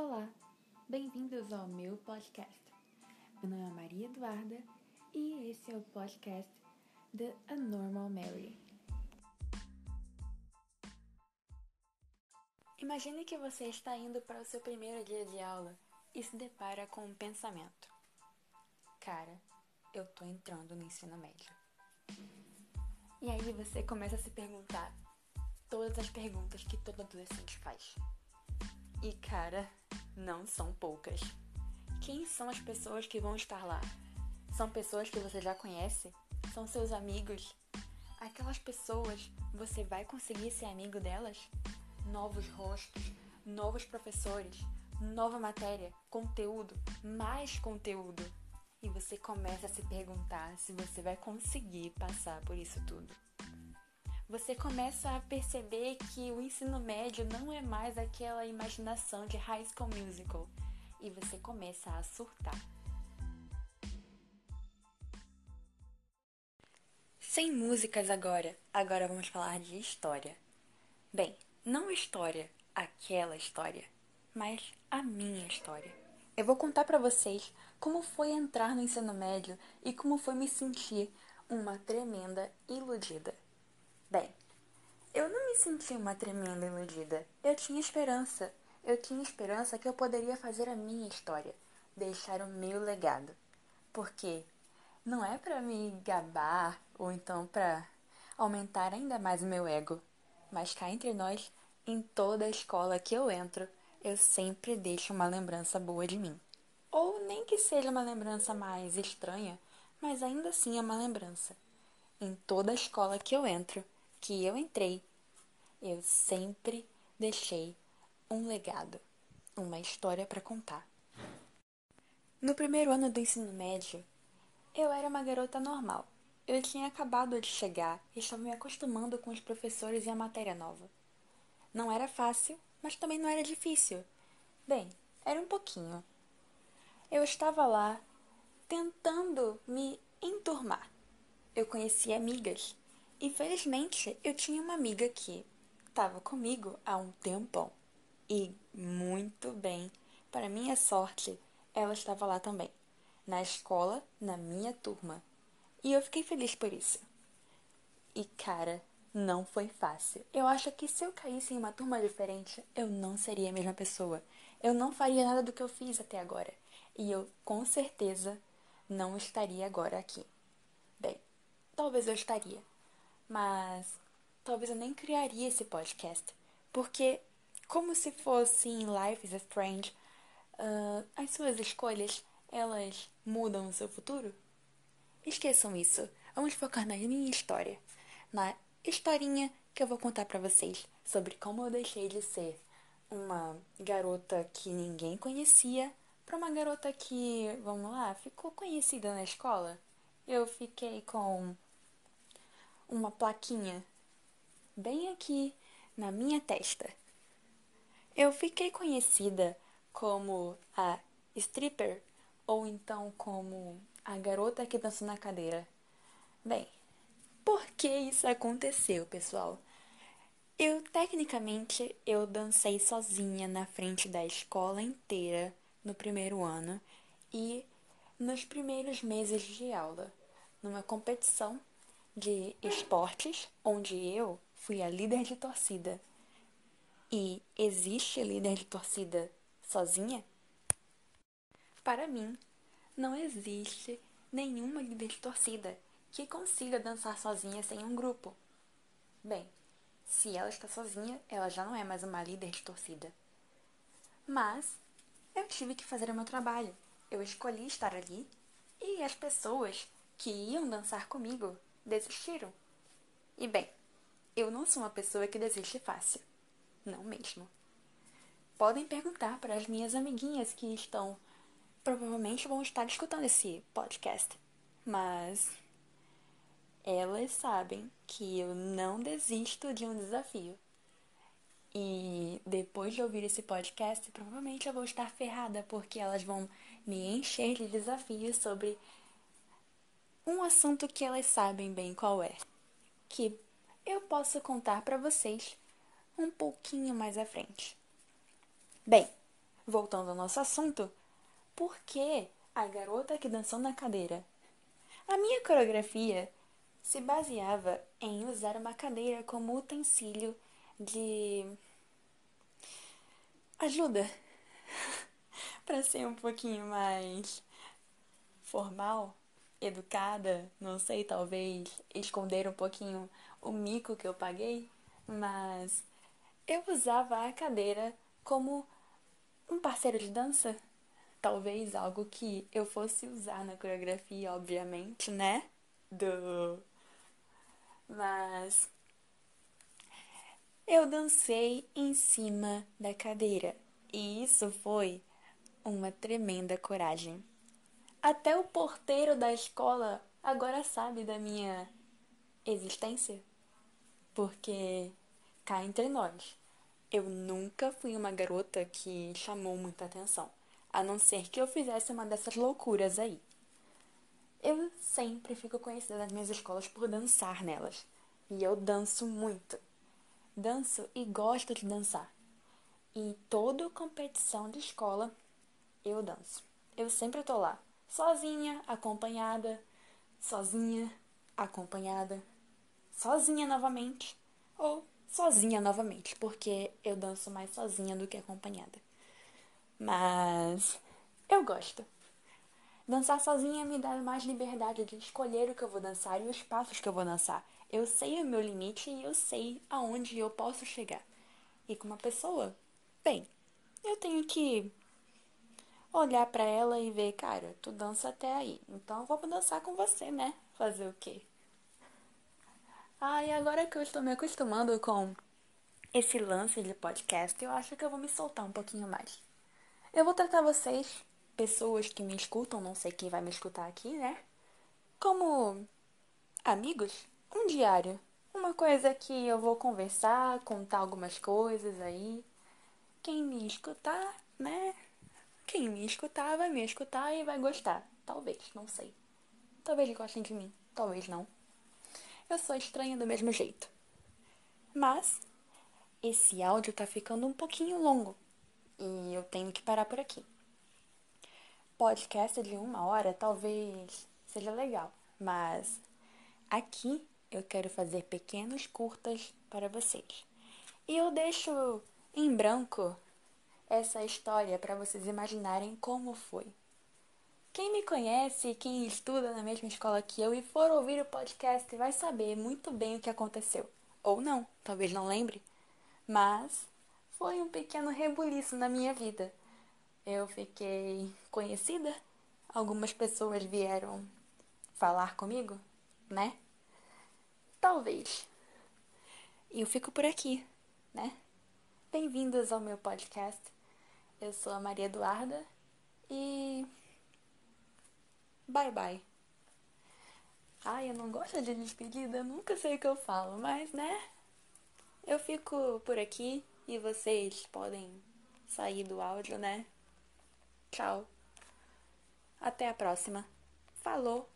Olá, bem-vindos ao meu podcast. Meu nome é Maria Eduarda e esse é o podcast The Normal Mary. Imagine que você está indo para o seu primeiro dia de aula e se depara com um pensamento: Cara, eu tô entrando no ensino médio. E aí você começa a se perguntar todas as perguntas que todo adolescente faz. E cara, não são poucas. Quem são as pessoas que vão estar lá? São pessoas que você já conhece? São seus amigos? Aquelas pessoas, você vai conseguir ser amigo delas? Novos rostos, novos professores, nova matéria, conteúdo, mais conteúdo. E você começa a se perguntar se você vai conseguir passar por isso tudo você começa a perceber que o ensino médio não é mais aquela imaginação de High School Musical e você começa a surtar. Sem músicas agora, agora vamos falar de história. Bem, não história, aquela história, mas a minha história. Eu vou contar para vocês como foi entrar no ensino médio e como foi me sentir uma tremenda iludida. Bem, eu não me senti uma tremenda iludida. Eu tinha esperança. Eu tinha esperança que eu poderia fazer a minha história, deixar o meu legado. Porque não é para me gabar ou então para aumentar ainda mais o meu ego, mas cá entre nós, em toda a escola que eu entro, eu sempre deixo uma lembrança boa de mim. Ou nem que seja uma lembrança mais estranha, mas ainda assim é uma lembrança. Em toda a escola que eu entro, que eu entrei, eu sempre deixei um legado, uma história para contar. No primeiro ano do ensino médio, eu era uma garota normal. Eu tinha acabado de chegar e estava me acostumando com os professores e a matéria nova. Não era fácil, mas também não era difícil. Bem, era um pouquinho. Eu estava lá tentando me enturmar. Eu conheci amigas Infelizmente, eu tinha uma amiga que estava comigo há um tempão. E muito bem, para minha sorte, ela estava lá também, na escola, na minha turma. E eu fiquei feliz por isso. E cara, não foi fácil. Eu acho que se eu caísse em uma turma diferente, eu não seria a mesma pessoa. Eu não faria nada do que eu fiz até agora. E eu, com certeza, não estaria agora aqui. Bem, talvez eu estaria, mas talvez eu nem criaria esse podcast, porque, como se fosse em Life is a Strange, uh, as suas escolhas elas mudam o seu futuro? Esqueçam isso. Vamos focar na minha história, na historinha que eu vou contar para vocês sobre como eu deixei de ser uma garota que ninguém conhecia para uma garota que, vamos lá, ficou conhecida na escola. Eu fiquei com uma plaquinha bem aqui na minha testa. Eu fiquei conhecida como a stripper ou então como a garota que dançou na cadeira. Bem, por que isso aconteceu, pessoal? Eu tecnicamente eu dancei sozinha na frente da escola inteira no primeiro ano e nos primeiros meses de aula, numa competição de esportes, onde eu fui a líder de torcida. E existe líder de torcida sozinha? Para mim, não existe nenhuma líder de torcida que consiga dançar sozinha sem um grupo. Bem, se ela está sozinha, ela já não é mais uma líder de torcida. Mas eu tive que fazer o meu trabalho. Eu escolhi estar ali e as pessoas que iam dançar comigo desistiram. E bem, eu não sou uma pessoa que desiste fácil. Não mesmo. Podem perguntar para as minhas amiguinhas que estão provavelmente vão estar escutando esse podcast, mas elas sabem que eu não desisto de um desafio. E depois de ouvir esse podcast, provavelmente eu vou estar ferrada porque elas vão me encher de desafios sobre um assunto que elas sabem bem qual é, que eu posso contar para vocês um pouquinho mais à frente. Bem, voltando ao nosso assunto, por que a garota que dançou na cadeira? A minha coreografia se baseava em usar uma cadeira como utensílio de ajuda para ser um pouquinho mais formal, educada, não sei, talvez esconder um pouquinho o mico que eu paguei, mas eu usava a cadeira como um parceiro de dança, talvez algo que eu fosse usar na coreografia, obviamente, né? Do mas eu dancei em cima da cadeira e isso foi uma tremenda coragem. Até o porteiro da escola agora sabe da minha existência, porque cá entre nós, eu nunca fui uma garota que chamou muita atenção, a não ser que eu fizesse uma dessas loucuras aí. Eu sempre fico conhecida nas minhas escolas por dançar nelas, e eu danço muito danço e gosto de dançar. E toda competição de escola eu danço. Eu sempre tô lá, sozinha, acompanhada, sozinha, acompanhada, sozinha novamente ou sozinha novamente, porque eu danço mais sozinha do que acompanhada. Mas eu gosto. Dançar sozinha me dá mais liberdade de escolher o que eu vou dançar e os passos que eu vou dançar. Eu sei o meu limite e eu sei aonde eu posso chegar. E com uma pessoa, bem, eu tenho que olhar para ela e ver, cara, tu dança até aí, então vamos dançar com você, né? Fazer o quê? Ah, e agora que eu estou me acostumando com esse lance de podcast, eu acho que eu vou me soltar um pouquinho mais. Eu vou tratar vocês, pessoas que me escutam, não sei quem vai me escutar aqui, né? Como amigos um diário. Uma coisa que eu vou conversar, contar algumas coisas aí. Quem me escutar, né? Quem me escutar vai me escutar e vai gostar. Talvez, não sei. Talvez gostem de mim, talvez não. Eu sou estranha do mesmo jeito. Mas esse áudio tá ficando um pouquinho longo e eu tenho que parar por aqui. Podcast de uma hora talvez seja legal, mas aqui eu quero fazer pequenos curtas para vocês. E eu deixo em branco essa história para vocês imaginarem como foi. Quem me conhece, quem estuda na mesma escola que eu e for ouvir o podcast vai saber muito bem o que aconteceu. Ou não, talvez não lembre. Mas foi um pequeno rebuliço na minha vida. Eu fiquei conhecida, algumas pessoas vieram falar comigo, né? Talvez. E eu fico por aqui, né? Bem-vindos ao meu podcast. Eu sou a Maria Eduarda e. Bye bye. Ai, eu não gosto de despedida, nunca sei o que eu falo, mas né? Eu fico por aqui e vocês podem sair do áudio, né? Tchau. Até a próxima. Falou!